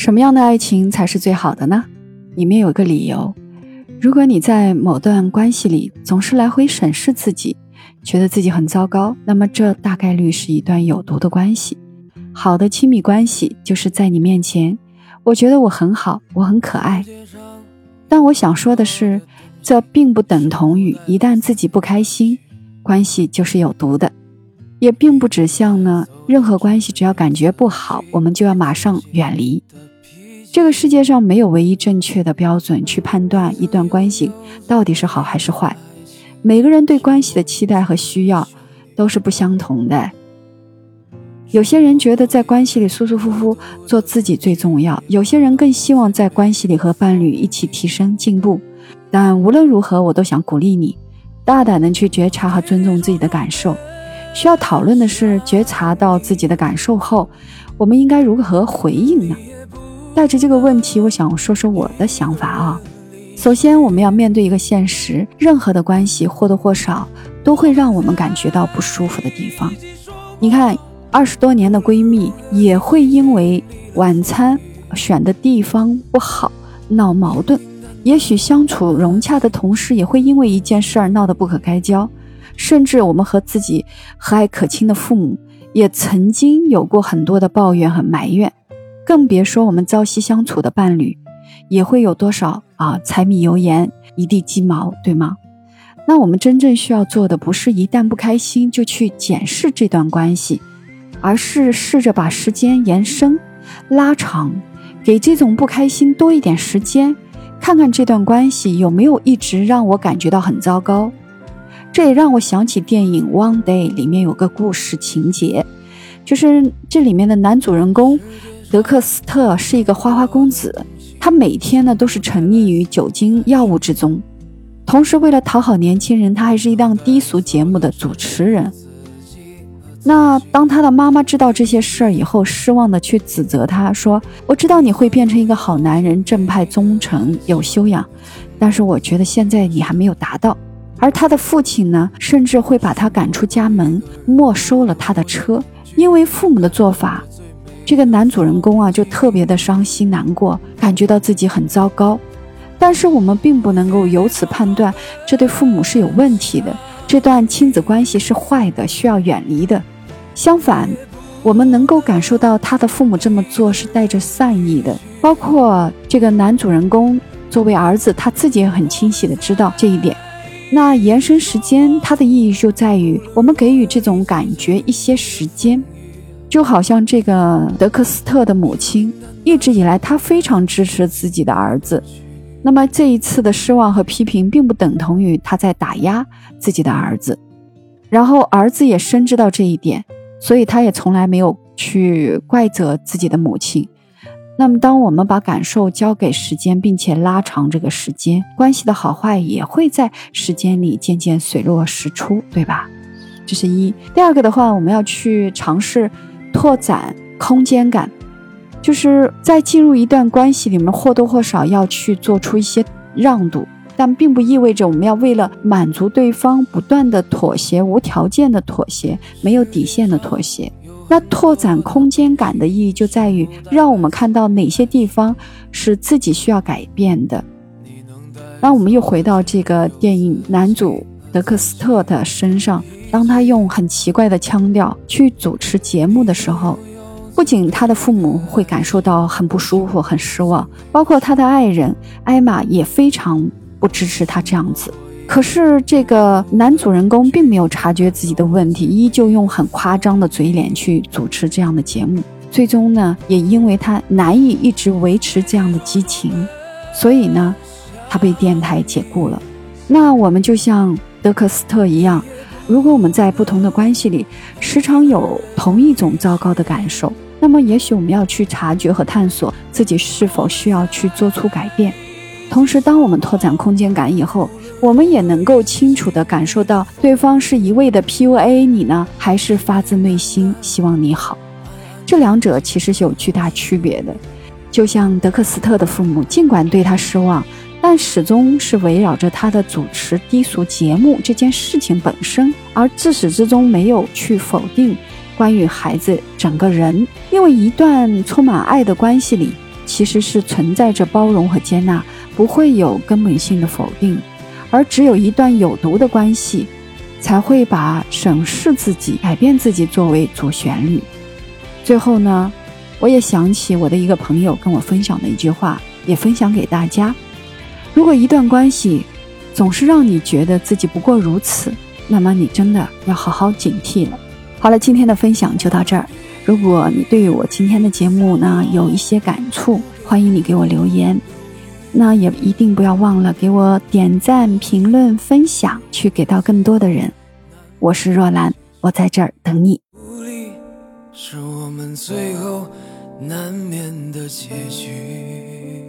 什么样的爱情才是最好的呢？里面有个理由：如果你在某段关系里总是来回审视自己，觉得自己很糟糕，那么这大概率是一段有毒的关系。好的亲密关系就是在你面前，我觉得我很好，我很可爱。但我想说的是，这并不等同于一旦自己不开心，关系就是有毒的，也并不指向呢任何关系只要感觉不好，我们就要马上远离。这个世界上没有唯一正确的标准去判断一段关系到底是好还是坏。每个人对关系的期待和需要都是不相同的。有些人觉得在关系里舒舒服服做自己最重要，有些人更希望在关系里和伴侣一起提升进步。但无论如何，我都想鼓励你，大胆的去觉察和尊重自己的感受。需要讨论的是，觉察到自己的感受后，我们应该如何回应呢？带着这个问题，我想说说我的想法啊。首先，我们要面对一个现实：任何的关系或多或少都会让我们感觉到不舒服的地方。你看，二十多年的闺蜜也会因为晚餐选的地方不好闹矛盾；也许相处融洽的同事也会因为一件事儿闹得不可开交；甚至我们和自己和蔼可亲的父母也曾经有过很多的抱怨和埋怨。更别说我们朝夕相处的伴侣，也会有多少啊柴米油盐一地鸡毛，对吗？那我们真正需要做的，不是一旦不开心就去检视这段关系，而是试着把时间延伸、拉长，给这种不开心多一点时间，看看这段关系有没有一直让我感觉到很糟糕。这也让我想起电影《One Day》里面有个故事情节，就是这里面的男主人公。德克斯特是一个花花公子，他每天呢都是沉溺于酒精药物之中，同时为了讨好年轻人，他还是一档低俗节目的主持人。那当他的妈妈知道这些事儿以后，失望的去指责他说：“我知道你会变成一个好男人，正派、忠诚、有修养，但是我觉得现在你还没有达到。”而他的父亲呢，甚至会把他赶出家门，没收了他的车，因为父母的做法。这个男主人公啊，就特别的伤心难过，感觉到自己很糟糕。但是我们并不能够由此判断这对父母是有问题的，这段亲子关系是坏的，需要远离的。相反，我们能够感受到他的父母这么做是带着善意的。包括这个男主人公作为儿子，他自己也很清晰的知道这一点。那延伸时间，它的意义就在于我们给予这种感觉一些时间。就好像这个德克斯特的母亲一直以来，她非常支持自己的儿子。那么这一次的失望和批评，并不等同于他在打压自己的儿子。然后儿子也深知到这一点，所以他也从来没有去怪责自己的母亲。那么，当我们把感受交给时间，并且拉长这个时间，关系的好坏也会在时间里渐渐水落石出，对吧？这是一。第二个的话，我们要去尝试。拓展空间感，就是在进入一段关系里面，或多或少要去做出一些让渡，但并不意味着我们要为了满足对方不断的妥协、无条件的妥协、没有底线的妥协。那拓展空间感的意义就在于，让我们看到哪些地方是自己需要改变的。那我们又回到这个电影男主德克斯特的身上。当他用很奇怪的腔调去主持节目的时候，不仅他的父母会感受到很不舒服、很失望，包括他的爱人艾玛也非常不支持他这样子。可是这个男主人公并没有察觉自己的问题，依旧用很夸张的嘴脸去主持这样的节目。最终呢，也因为他难以一直维持这样的激情，所以呢，他被电台解雇了。那我们就像德克斯特一样。如果我们在不同的关系里时常有同一种糟糕的感受，那么也许我们要去察觉和探索自己是否需要去做出改变。同时，当我们拓展空间感以后，我们也能够清楚地感受到对方是一味的 PUA 你呢，还是发自内心希望你好。这两者其实是有巨大区别的。就像德克斯特的父母，尽管对他失望。但始终是围绕着他的主持低俗节目这件事情本身，而自始至终没有去否定关于孩子整个人。因为一段充满爱的关系里，其实是存在着包容和接纳，不会有根本性的否定，而只有一段有毒的关系，才会把审视自己、改变自己作为主旋律。最后呢，我也想起我的一个朋友跟我分享的一句话，也分享给大家：如果一段关系总是让你觉得自己不过如此，那么你真的要好好警惕了。好了，今天的分享就到这儿。如果你对于我今天的节目呢有一些感触，欢迎你给我留言。那也一定不要忘了给我点赞、评论、分享，去给到更多的人。我是若兰，我在这儿等你。无力是我们最后难免的结局。